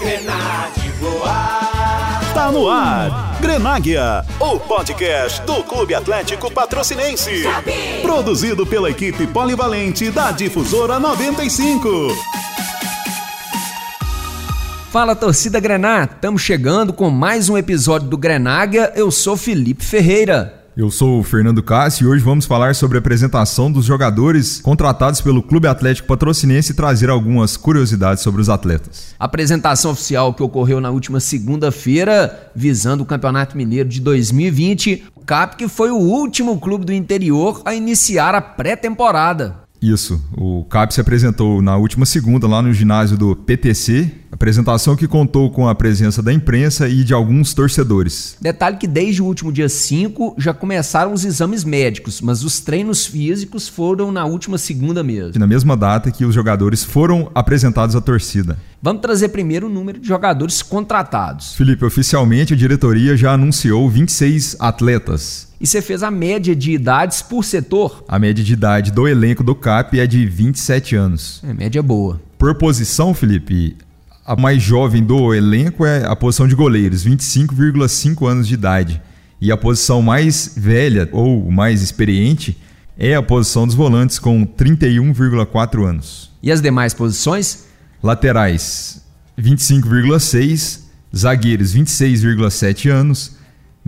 Grenade voar. Tá no ar. Grenáguia, o podcast do Clube Atlético Patrocinense. Produzido pela equipe polivalente da Difusora 95. Fala torcida Grená, estamos chegando com mais um episódio do Grenáguia. Eu sou Felipe Ferreira. Eu sou o Fernando Cássio e hoje vamos falar sobre a apresentação dos jogadores contratados pelo Clube Atlético Patrocinense e trazer algumas curiosidades sobre os atletas. A apresentação oficial que ocorreu na última segunda-feira, visando o Campeonato Mineiro de 2020, o CAP que foi o último clube do interior a iniciar a pré-temporada. Isso, o CAP se apresentou na última segunda lá no ginásio do PTC, apresentação que contou com a presença da imprensa e de alguns torcedores. Detalhe que desde o último dia 5 já começaram os exames médicos, mas os treinos físicos foram na última segunda mesmo. Na mesma data que os jogadores foram apresentados à torcida. Vamos trazer primeiro o número de jogadores contratados. Felipe, oficialmente a diretoria já anunciou 26 atletas. E você fez a média de idades por setor? A média de idade do elenco do CAP é de 27 anos. É média boa. Por posição, Felipe, a mais jovem do elenco é a posição de goleiros, 25,5 anos de idade. E a posição mais velha ou mais experiente é a posição dos volantes, com 31,4 anos. E as demais posições? Laterais, 25,6, zagueiros, 26,7 anos,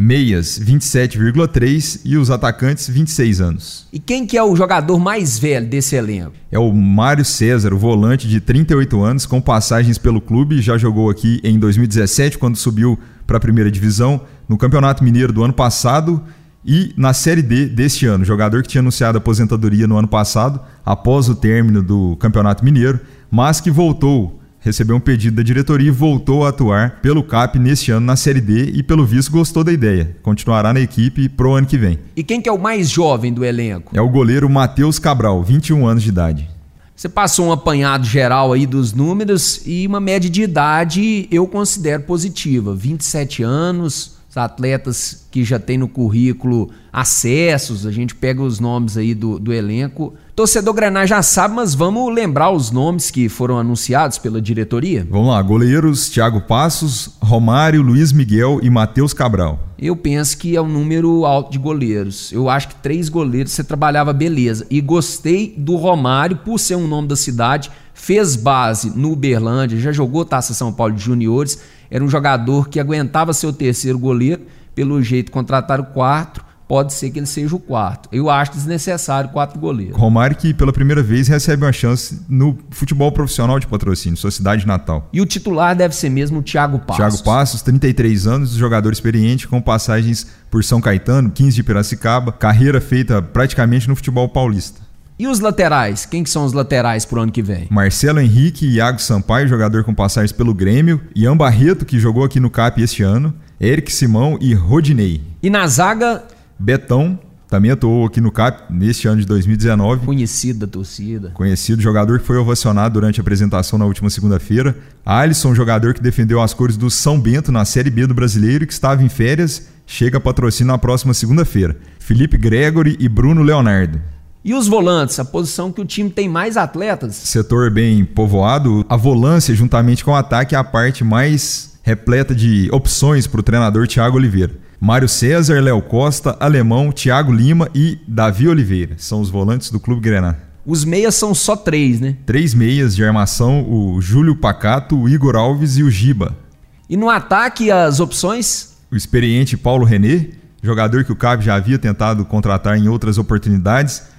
meias 27,3 e os atacantes 26 anos. E quem que é o jogador mais velho desse elenco? É o Mário César, o volante de 38 anos, com passagens pelo clube, já jogou aqui em 2017 quando subiu para a primeira divisão, no Campeonato Mineiro do ano passado e na Série D deste ano. Jogador que tinha anunciado aposentadoria no ano passado, após o término do Campeonato Mineiro, mas que voltou recebeu um pedido da diretoria e voltou a atuar pelo CAP neste ano na Série D e, pelo visto, gostou da ideia. Continuará na equipe pro ano que vem. E quem que é o mais jovem do elenco? É o goleiro Matheus Cabral, 21 anos de idade. Você passou um apanhado geral aí dos números e uma média de idade eu considero positiva, 27 anos, os atletas que já tem no currículo acessos, a gente pega os nomes aí do, do elenco. Torcedor Grenar já sabe, mas vamos lembrar os nomes que foram anunciados pela diretoria? Vamos lá, goleiros Thiago Passos, Romário, Luiz Miguel e Matheus Cabral. Eu penso que é um número alto de goleiros. Eu acho que três goleiros você trabalhava beleza. E gostei do Romário por ser um nome da cidade, fez base no Uberlândia, já jogou Taça São Paulo de Juniores era um jogador que aguentava ser o terceiro goleiro, pelo jeito contrataram quatro, pode ser que ele seja o quarto. Eu acho desnecessário quatro goleiros. Romário que pela primeira vez recebe uma chance no futebol profissional de patrocínio, sua cidade natal. E o titular deve ser mesmo o Thiago Passos. Thiago Passos, 33 anos, jogador experiente com passagens por São Caetano, 15 de Piracicaba, carreira feita praticamente no futebol paulista. E os laterais? Quem que são os laterais pro ano que vem? Marcelo Henrique e Iago Sampaio, jogador com passagens pelo Grêmio. Ian Barreto, que jogou aqui no CAP este ano. Eric Simão e Rodinei. E na zaga? Betão, também atuou aqui no CAP neste ano de 2019. Conhecido da torcida. Conhecido, jogador que foi ovacionado durante a apresentação na última segunda-feira. Alisson, jogador que defendeu as cores do São Bento na Série B do Brasileiro e que estava em férias, chega a patrocínio na próxima segunda-feira. Felipe Gregory e Bruno Leonardo. E os volantes, a posição que o time tem mais atletas? Setor bem povoado, a volância juntamente com o ataque é a parte mais repleta de opções para o treinador Thiago Oliveira. Mário César, Léo Costa, Alemão, Thiago Lima e Davi Oliveira são os volantes do Clube Grená. Os meias são só três, né? Três meias de armação: o Júlio Pacato, o Igor Alves e o Giba. E no ataque, as opções? O experiente Paulo René, jogador que o CAB já havia tentado contratar em outras oportunidades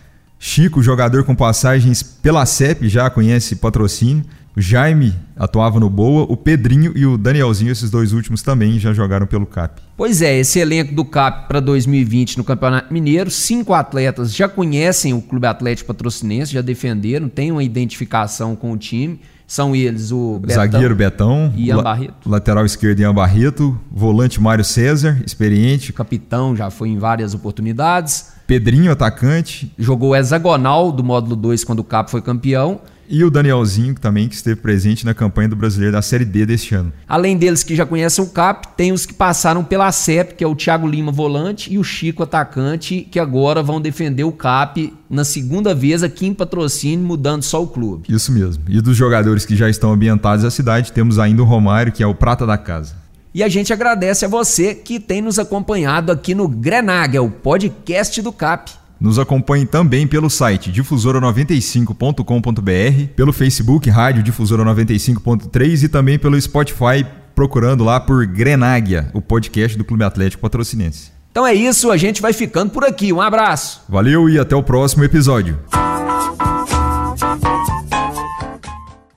Chico, jogador com passagens pela CEP, já conhece patrocínio. O Jaime atuava no Boa, o Pedrinho e o Danielzinho, esses dois últimos também já jogaram pelo CAP. Pois é, esse elenco do CAP para 2020 no Campeonato Mineiro, cinco atletas já conhecem o Clube Atlético Patrocinense, já defenderam, têm uma identificação com o time. São eles o Betão, zagueiro Betão, Ian Barreto. lateral esquerdo Ian Barreto, volante Mário César, experiente. Capitão, já foi em várias oportunidades. Pedrinho, atacante. Jogou hexagonal do módulo 2 quando o Cap foi campeão. E o Danielzinho também, que esteve presente na campanha do Brasileiro da Série D deste ano. Além deles que já conhecem o CAP, tem os que passaram pela CEP, que é o Thiago Lima, volante, e o Chico, atacante, que agora vão defender o CAP na segunda vez aqui em patrocínio, mudando só o clube. Isso mesmo. E dos jogadores que já estão ambientados na cidade, temos ainda o Romário, que é o prata da casa. E a gente agradece a você que tem nos acompanhado aqui no Grenaga, o podcast do CAP. Nos acompanhe também pelo site difusora95.com.br, pelo Facebook Rádio Difusora 95.3 e também pelo Spotify, procurando lá por Grenáguia, o podcast do Clube Atlético Patrocinense. Então é isso, a gente vai ficando por aqui. Um abraço. Valeu e até o próximo episódio.